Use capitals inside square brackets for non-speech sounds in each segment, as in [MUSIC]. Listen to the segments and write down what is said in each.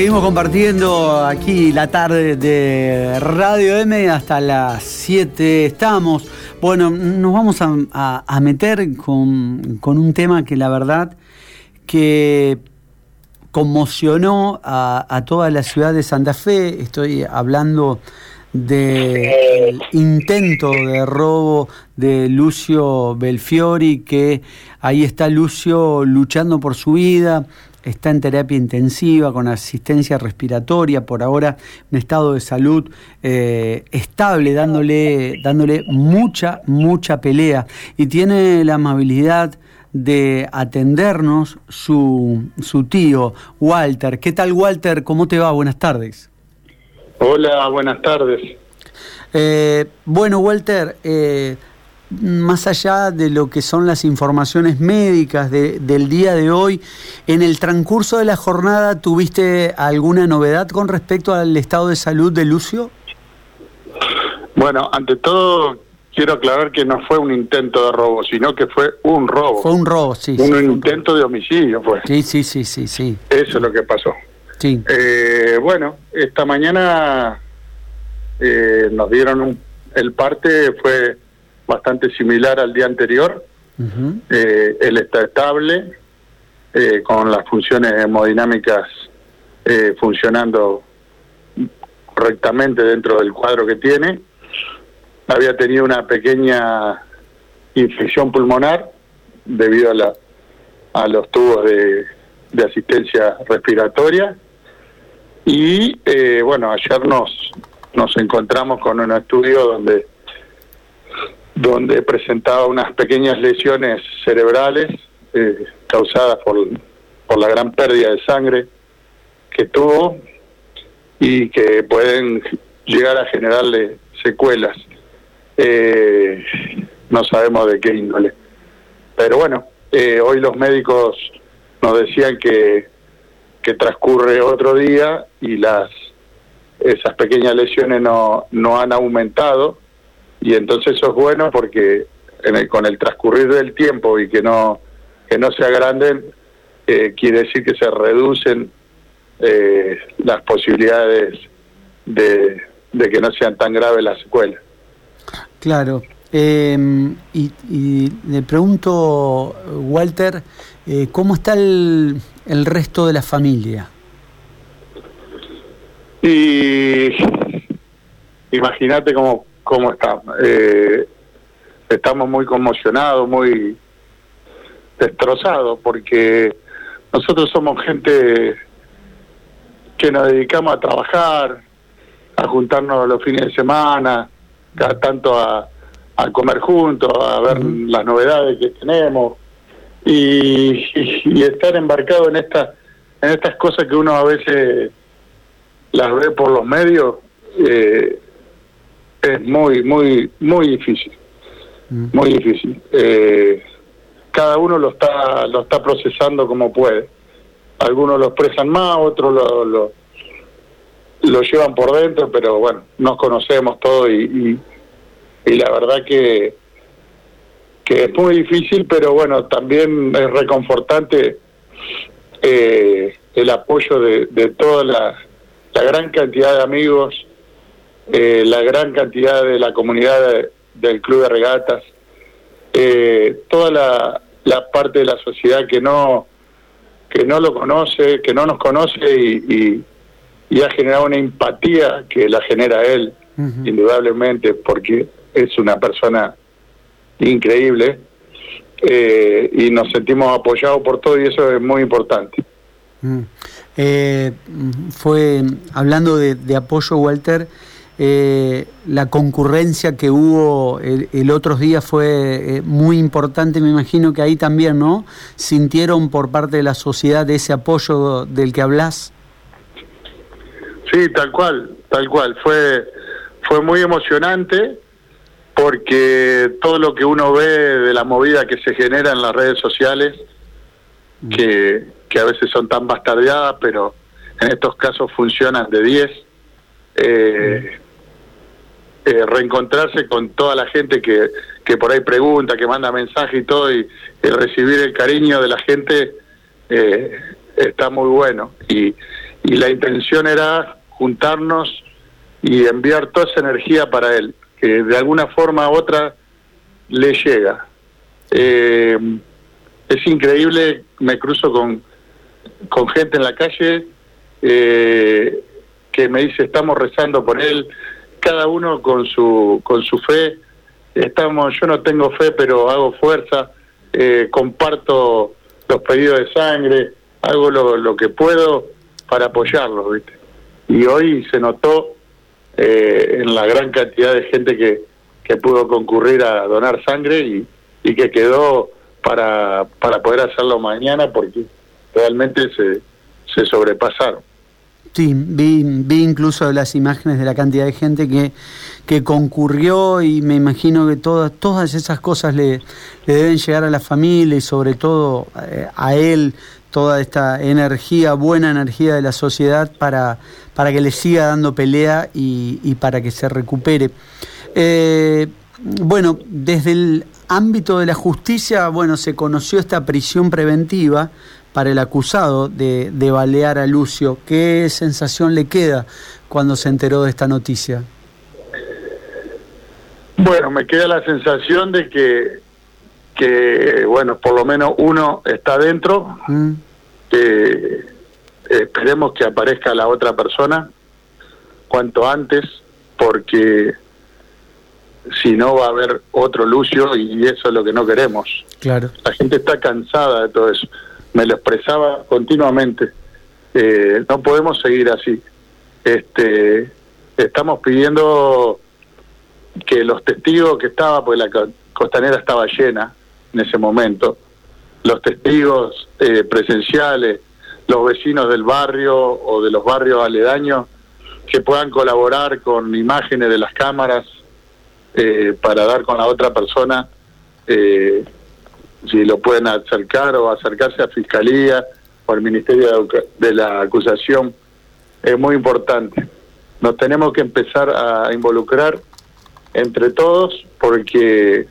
Seguimos compartiendo aquí la tarde de Radio M hasta las 7 estamos. Bueno, nos vamos a, meter con, un tema que la verdad que conmocionó a, toda la ciudad de Santa Fe. Estoy hablando del intento de robo de Lucio Belfiori, que ahí está Lucio luchando por su vida, está en terapia intensiva con asistencia respiratoria, por ahora en estado de salud eh, estable, dándole, dándole mucha, mucha pelea. Y tiene la amabilidad de atendernos su, su tío, Walter. ¿Qué tal, Walter? ¿Cómo te va? Buenas tardes. Hola, buenas tardes. Eh, bueno, Walter, eh, más allá de lo que son las informaciones médicas del día de hoy, en el transcurso de la jornada, ¿tuviste alguna novedad con respecto al estado de salud de Lucio? Bueno, ante todo quiero aclarar que no fue un intento de robo, sino que fue un robo. Fue un robo, sí. Un intento de homicidio fue. Sí, sí, sí, sí, sí. Eso es lo que pasó. Sí. Eh, bueno, esta mañana eh, nos dieron un, el parte, fue bastante similar al día anterior. Eh, él está estable, eh, con las funciones hemodinámicas eh, funcionando correctamente dentro del cuadro que tiene. Había tenido una pequeña infección pulmonar debido a, la, a los tubos de, de asistencia respiratoria. Y bueno, ayer nos, nos encontramos con un estudio donde donde presentaba unas pequeñas lesiones cerebrales eh, causadas por, por la gran pérdida de sangre que tuvo y que pueden llegar a generarle secuelas. Eh, no sabemos de qué índole. Pero bueno, eh, hoy los médicos nos decían que, que transcurre otro día y las esas pequeñas lesiones no, no han aumentado y entonces eso es bueno porque en con el transcurrir del tiempo y que no que no se agranden eh, quiere decir que se reducen eh, las posibilidades de, que no sean tan graves las secuelas. Claro. Em, y, y, le pregunto, Walter, eh, ¿cómo está el, el resto de la familia? Y imagínate cómo cómo está. Eh, estamos muy conmocionados, muy destrozados, porque nosotros somos gente que nos dedicamos a trabajar, a juntarnos los fines de semana, cada tanto a, a comer juntos, a ver las novedades que tenemos y, y, estar embarcado en estas en estas cosas que uno a veces las ve por los medios eh, es muy, muy, muy difícil. Mm. Muy difícil. Eh, cada uno lo está, lo está procesando como puede. Algunos lo expresan más, otros lo, lo, lo llevan por dentro, pero bueno, nos conocemos todos y, y, la verdad que, que es muy difícil, pero bueno, también es reconfortante eh, el apoyo de, de toda la, la gran cantidad de amigos eh, la gran cantidad de la comunidad del club de regatas, eh, toda la, parte de la sociedad que no que no lo conoce, que no nos conoce y, y, ha generado una empatía que la genera él, indudablemente, porque es una persona increíble eh, y nos sentimos apoyados por todo y eso es muy importante. Mm. fue hablando de, de apoyo, Walter. Eh, la concurrencia que hubo el, otro día fue eh, muy importante, me imagino que ahí también, ¿no? ¿Sintieron por parte de la sociedad ese apoyo del que hablas? Sí, tal cual, tal cual. Fue, fue muy emocionante porque todo lo que uno ve de la movida que se genera en las redes sociales, mm. que, que a veces son tan bastardeadas, pero en estos casos funcionan de 10. Eh, mm. Eh, reencontrarse con toda la gente que, que por ahí pregunta, que manda mensaje y todo, y, recibir el cariño de la gente eh, está muy bueno. Y, la intención era juntarnos y enviar toda esa energía para él, que de alguna forma u otra le llega. Eh, es increíble, me cruzo con, con gente en la calle que me dice estamos rezando por él, cada uno con su con su fe. Estamos, yo no tengo fe, pero hago fuerza, eh, comparto los pedidos de sangre, hago lo, lo que puedo para apoyarlo, ¿viste? Y hoy se notó eh, en la gran cantidad de gente que, que pudo concurrir a donar sangre y, y que quedó para, para poder hacerlo mañana porque realmente se, se sobrepasaron. Sí, vi, vi incluso las imágenes de la cantidad de gente que, que concurrió y me imagino que todas, todas esas cosas le, le deben llegar a la familia y sobre todo eh, a él toda esta energía, buena energía de la sociedad para, para que le siga dando pelea y, para que se recupere. Eh, bueno, desde el ámbito de la justicia, bueno, se conoció esta prisión preventiva para el acusado de, de balear a Lucio. ¿Qué sensación le queda cuando se enteró de esta noticia? Bueno, me queda la sensación de que, que bueno, por lo menos uno está dentro, mm. que esperemos que aparezca la otra persona cuanto antes, porque si no va a haber otro Lucio y eso es lo que no queremos. Claro. La gente está cansada de todo eso. Me lo expresaba continuamente. Eh, no podemos seguir así. Este, estamos pidiendo que los testigos que estaban, pues la costanera estaba llena en ese momento, los testigos eh, presenciales, los vecinos del barrio o de los barrios aledaños, que puedan colaborar con imágenes de las cámaras eh, para dar con la otra persona, eh, si lo pueden acercar o acercarse a Fiscalía o al Ministerio de la Acusación, es muy importante. Nos tenemos que empezar a involucrar entre todos porque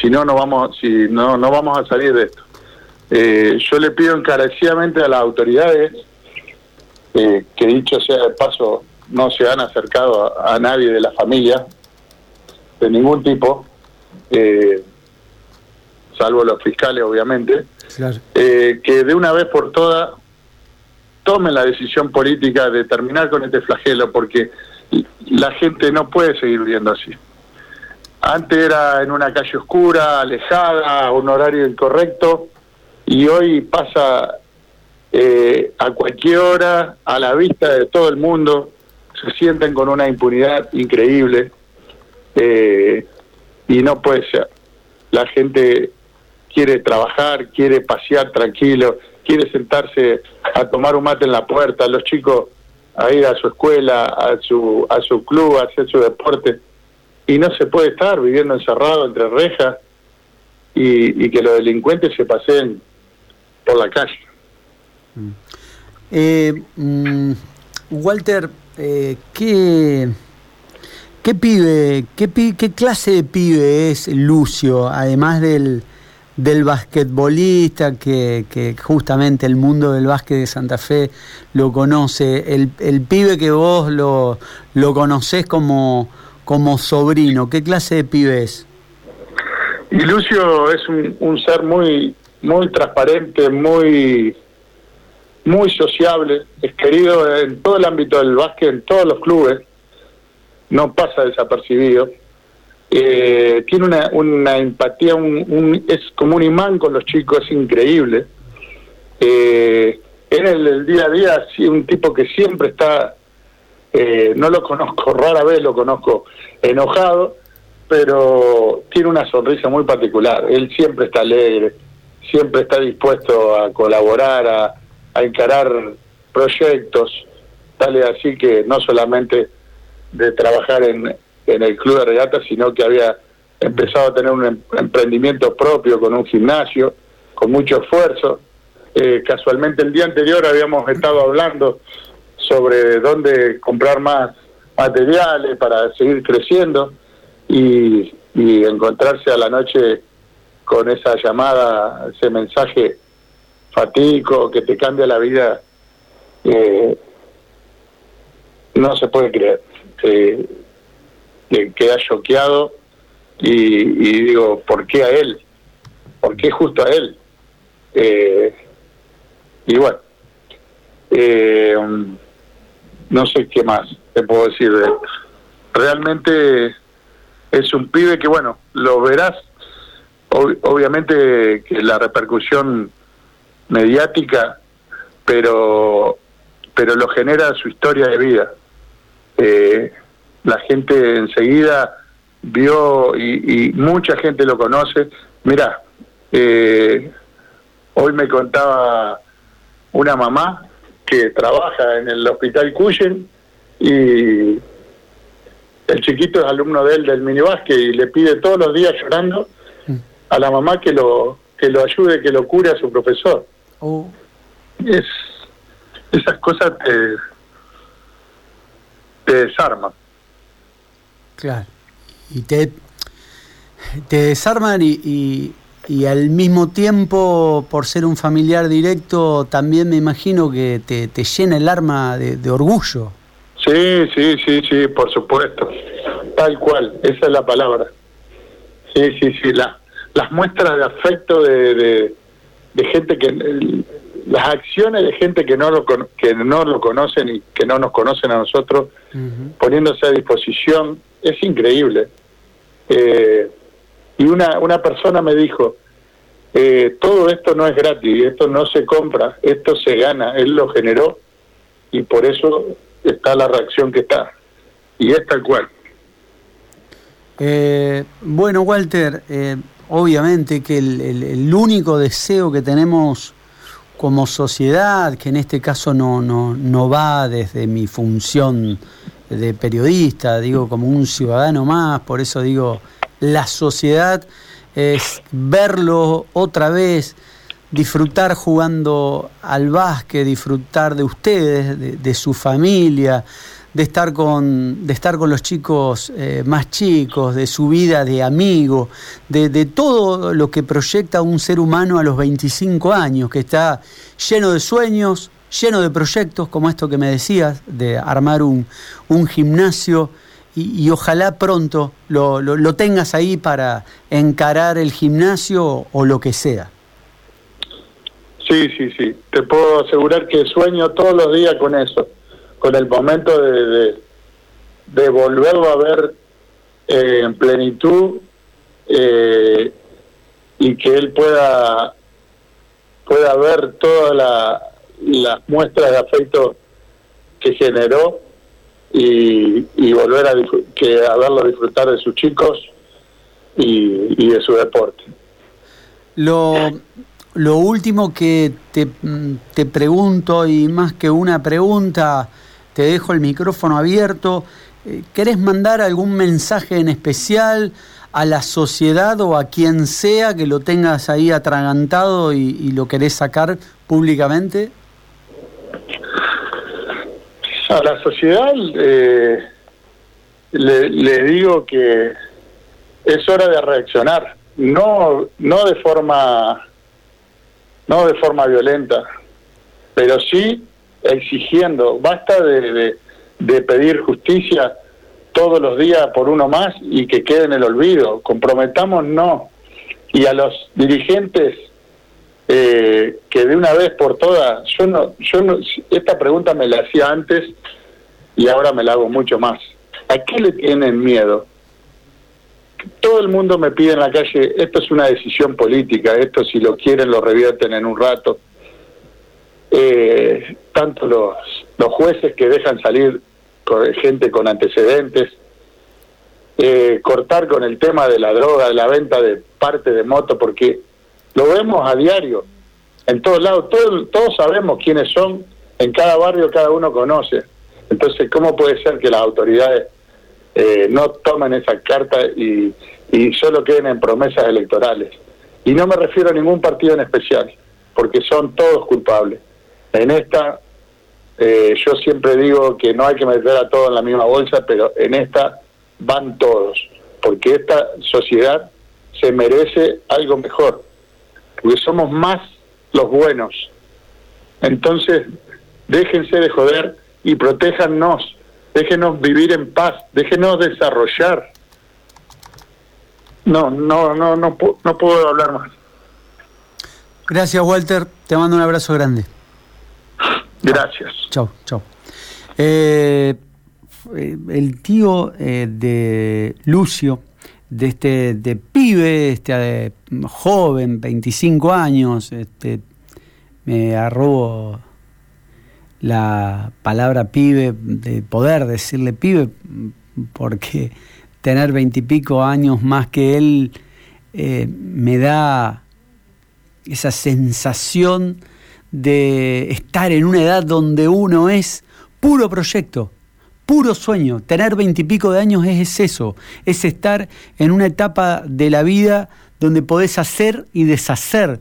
si no no vamos si no no vamos a salir de esto eh, yo le pido encarecidamente a las autoridades que dicho sea de paso no se han acercado a nadie de la familia de ningún tipo, eh, salvo los fiscales obviamente, eh, que de una vez por todas tomen la decisión política de terminar con este flagelo, porque la gente no puede seguir viviendo así. Antes era en una calle oscura, alejada, a un horario incorrecto, y hoy pasa eh, a cualquier hora, a la vista de todo el mundo, se sienten con una impunidad increíble. Eh, y no puede ser. La gente quiere trabajar, quiere pasear tranquilo, quiere sentarse a tomar un mate en la puerta, los chicos a ir a su escuela, a su, a su club, a hacer su deporte. Y no se puede estar viviendo encerrado entre rejas y, que los delincuentes se pasen por la calle. Eh, mm, Walter, eh, ¿qué ¿Qué pibe, qué clase de pibe es Lucio, además del, del basquetbolista que, justamente el mundo del básquet de Santa Fe lo conoce, el, pibe que vos lo, lo conocés como, como sobrino, ¿qué clase de pibe es? Y Lucio es un, un ser muy, muy transparente, muy, muy sociable, es querido en todo el ámbito del básquet, en todos los clubes no pasa desapercibido. Eh, tiene una, una empatía, un, es como un imán con los chicos, es increíble. Eh, en el, día a día, sí, un tipo que siempre está, eh, no lo conozco, [LAUGHS] rara vez lo conozco enojado, pero tiene una sonrisa muy particular. Él siempre está alegre, siempre está dispuesto a colaborar, a, a encarar proyectos, tal así que no solamente de trabajar en, en el club de regatas, sino que había empezado a tener un em, emprendimiento propio con un gimnasio, con mucho esfuerzo. Eh, casualmente el día anterior habíamos estado hablando sobre dónde comprar más materiales para seguir creciendo y, encontrarse a la noche con esa llamada, ese mensaje fatídico que te cambia la vida, eh, no se puede creer. Que queda choqueado y, digo, ¿por qué a él? ¿Por qué justo a él? Eh, y bueno, eh, no sé qué más te puedo decir. Realmente es un pibe que, bueno, lo verás, obviamente que la repercusión mediática, pero, pero lo genera su historia de vida. Eh, la gente enseguida vio y, mucha gente lo conoce. Mira, eh, hoy me contaba una mamá que trabaja en el hospital Cuyen y el chiquito es alumno de él del minibásquet y le pide todos los días llorando a la mamá que lo que lo ayude, que lo cure a su profesor. Oh. Es esas cosas te, te desarman. Claro. Y te, te desarman y, y, al mismo tiempo, por ser un familiar directo, también me imagino que te, te llena el arma de, orgullo. Sí, sí, sí, sí, por supuesto. Tal cual, esa es la palabra. Sí, sí, sí. La, las muestras de afecto de, de, gente que. las acciones de gente que no lo, que no lo conocen y que no nos conocen a nosotros, poniéndose a disposición es increíble. Eh, y una, una persona me dijo, eh, todo esto no es gratis, esto no se compra, esto se gana, él lo generó y por eso está la reacción que está. Y es tal cual. Eh, bueno, Walter, obviamente que el, el, único deseo que tenemos como sociedad, que en este caso no, no, no va desde mi función de periodista, digo como un ciudadano más, por eso digo, la sociedad es verlo otra vez, disfrutar jugando al básquet, disfrutar de ustedes, de, su familia, de estar con, de estar con los chicos eh, más chicos, de su vida de amigo, de, de, todo lo que proyecta un ser humano a los 25 años, que está lleno de sueños, lleno de proyectos como esto que me decías, de armar un, un gimnasio y, ojalá pronto lo, lo, tengas ahí para encarar el gimnasio o, lo que sea. Sí, sí, sí. Te puedo asegurar que sueño todos los días con eso, con el momento de, de, volverlo a ver eh, en plenitud eh, y que él pueda pueda ver toda la, las muestras de afecto que generó y, volver a, que, a verlo disfrutar de sus chicos y, de su deporte. Lo, lo último que te, te pregunto, y más que una pregunta, te dejo el micrófono abierto. Eh, ¿Querés mandar algún mensaje en especial a la sociedad o a quien sea que lo tengas ahí atragantado y, y lo querés sacar públicamente? A la sociedad eh, le, digo que es hora de reaccionar, no no de forma no de forma violenta, pero sí exigiendo. Basta de, de, pedir justicia todos los días por uno más y que quede en el olvido. Comprometamos no. Y a los dirigentes eh, que de una vez por todas, yo no, yo no, esta pregunta me la hacía antes y ahora me la hago mucho más. ¿A qué le tienen miedo? Todo el mundo me pide en la calle, esto es una decisión política, esto si lo quieren lo revierten en un rato. Eh, tanto los, los jueces que dejan salir gente con antecedentes, eh, cortar con el tema de la droga, de la venta de parte de moto, porque lo vemos a diario, en todos lados, todos, todos sabemos quiénes son, en cada barrio cada uno conoce. Entonces, ¿cómo puede ser que las autoridades eh, no tomen esa carta y, y solo queden en promesas electorales? Y no me refiero a ningún partido en especial, porque son todos culpables. En esta, eh, yo siempre digo que no hay que meter a todos en la misma bolsa, pero en esta van todos, porque esta sociedad se merece algo mejor porque somos más los buenos. Entonces, déjense de joder y protéjannos. déjenos vivir en paz, déjenos desarrollar. No, no, no, no, no puedo hablar más. Gracias, Walter. Te mando un abrazo grande. Gracias. Chao, chao. Eh, el tío eh, de Lucio, de este de pibe, este joven, 25 años, este, me arrobo la palabra pibe, de poder decirle pibe, porque tener veintipico años más que él eh, me da esa sensación de estar en una edad donde uno es puro proyecto, puro sueño. Tener veintipico de años es eso, es estar en una etapa de la vida donde podés hacer y deshacer,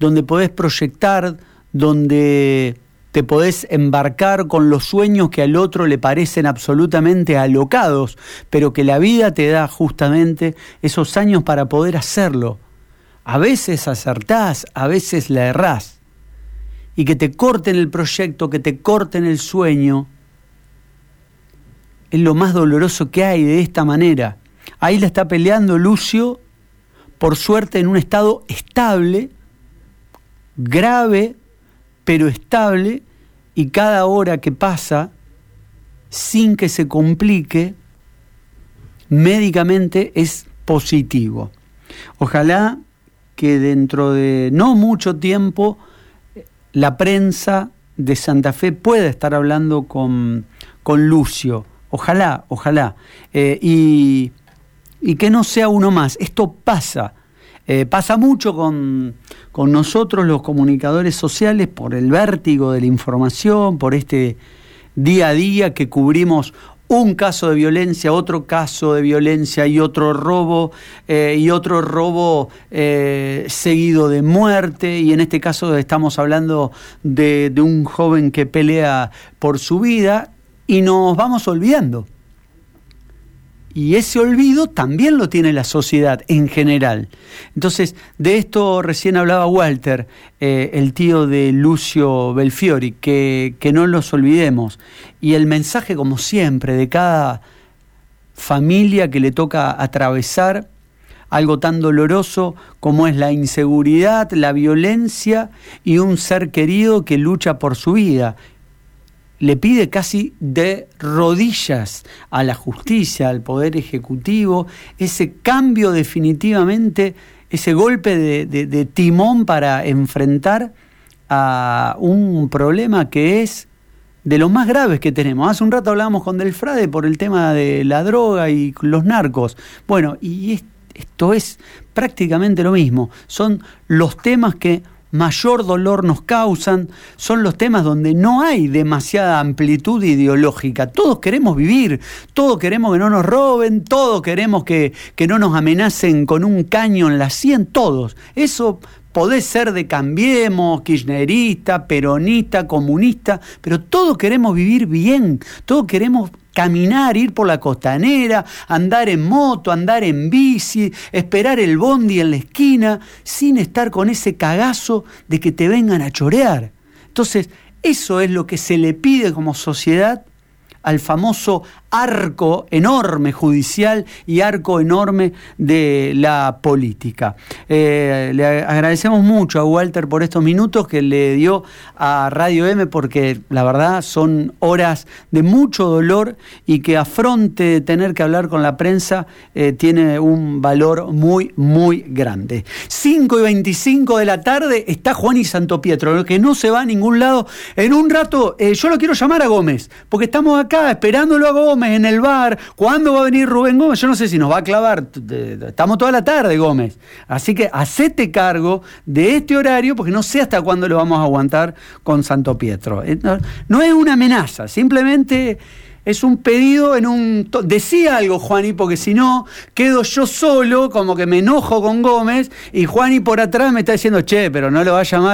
donde podés proyectar, donde te podés embarcar con los sueños que al otro le parecen absolutamente alocados, pero que la vida te da justamente esos años para poder hacerlo. A veces acertás, a veces la errás. Y que te corten el proyecto, que te corten el sueño, es lo más doloroso que hay de esta manera. Ahí la está peleando Lucio, por suerte en un estado estable, grave, pero estable, y cada hora que pasa, sin que se complique, médicamente es positivo. Ojalá que dentro de no mucho tiempo la prensa de Santa Fe pueda estar hablando con, con Lucio. Ojalá, ojalá. Eh, y, que no sea uno más. Esto pasa. Eh, pasa mucho con, con nosotros los comunicadores sociales por el vértigo de la información, por este día a día que cubrimos un caso de violencia, otro caso de violencia y otro robo eh, y otro robo seguido de muerte y en este caso estamos hablando de un joven que pelea por su vida y nos vamos olvidando. Y ese olvido también lo tiene la sociedad en general. Entonces, de esto recién hablaba Walter, eh, el tío de Lucio Belfiori, que, que no los olvidemos. Y el mensaje, como siempre, de cada familia que le toca atravesar algo tan doloroso como es la inseguridad, la violencia y un ser querido que lucha por su vida le pide casi de rodillas a la justicia, al poder ejecutivo, ese cambio definitivamente, ese golpe de, timón para enfrentar a un problema que es de los más graves que tenemos. Hace un rato hablábamos con Delfrade por el tema de la droga y los narcos. Bueno, y esto es prácticamente lo mismo. Son los temas que mayor dolor nos causan, son los temas donde no hay demasiada amplitud ideológica. Todos queremos vivir, todos queremos que no nos roben, todos queremos que, que no nos amenacen con un caño en la sien, todos. Eso Podés ser de Cambiemos, kirchnerista, peronista, comunista, pero todos queremos vivir bien, todos queremos caminar, ir por la costanera, andar en moto, andar en bici, esperar el bondi en la esquina, sin estar con ese cagazo de que te vengan a chorear. Entonces, eso es lo que se le pide como sociedad al famoso arco enorme judicial y arco enorme de la política. Eh, le agradecemos mucho a Walter por estos minutos que le dio a Radio M porque la verdad son horas de mucho dolor y que afronte tener que hablar con la prensa eh, tiene un valor muy, muy grande. 5 y 25 de la tarde está Juan y Santo Pietro, que no se va a ningún lado. En un rato eh, yo lo quiero llamar a Gómez, porque estamos acá esperándolo a Gómez en el bar. ¿Cuándo va a venir Rubén Gómez? Yo no sé si nos va a clavar. Estamos toda la tarde, Gómez. Así que hacete cargo de este horario porque no sé hasta cuándo lo vamos a aguantar con Santo Pietro. Eh, no es una amenaza, simplemente es un pedido en un... Decía algo, Juani, porque si no, quedo yo solo, como que me enojo con Gómez, y Juani por atrás me está diciendo, che, pero no lo va a llamar.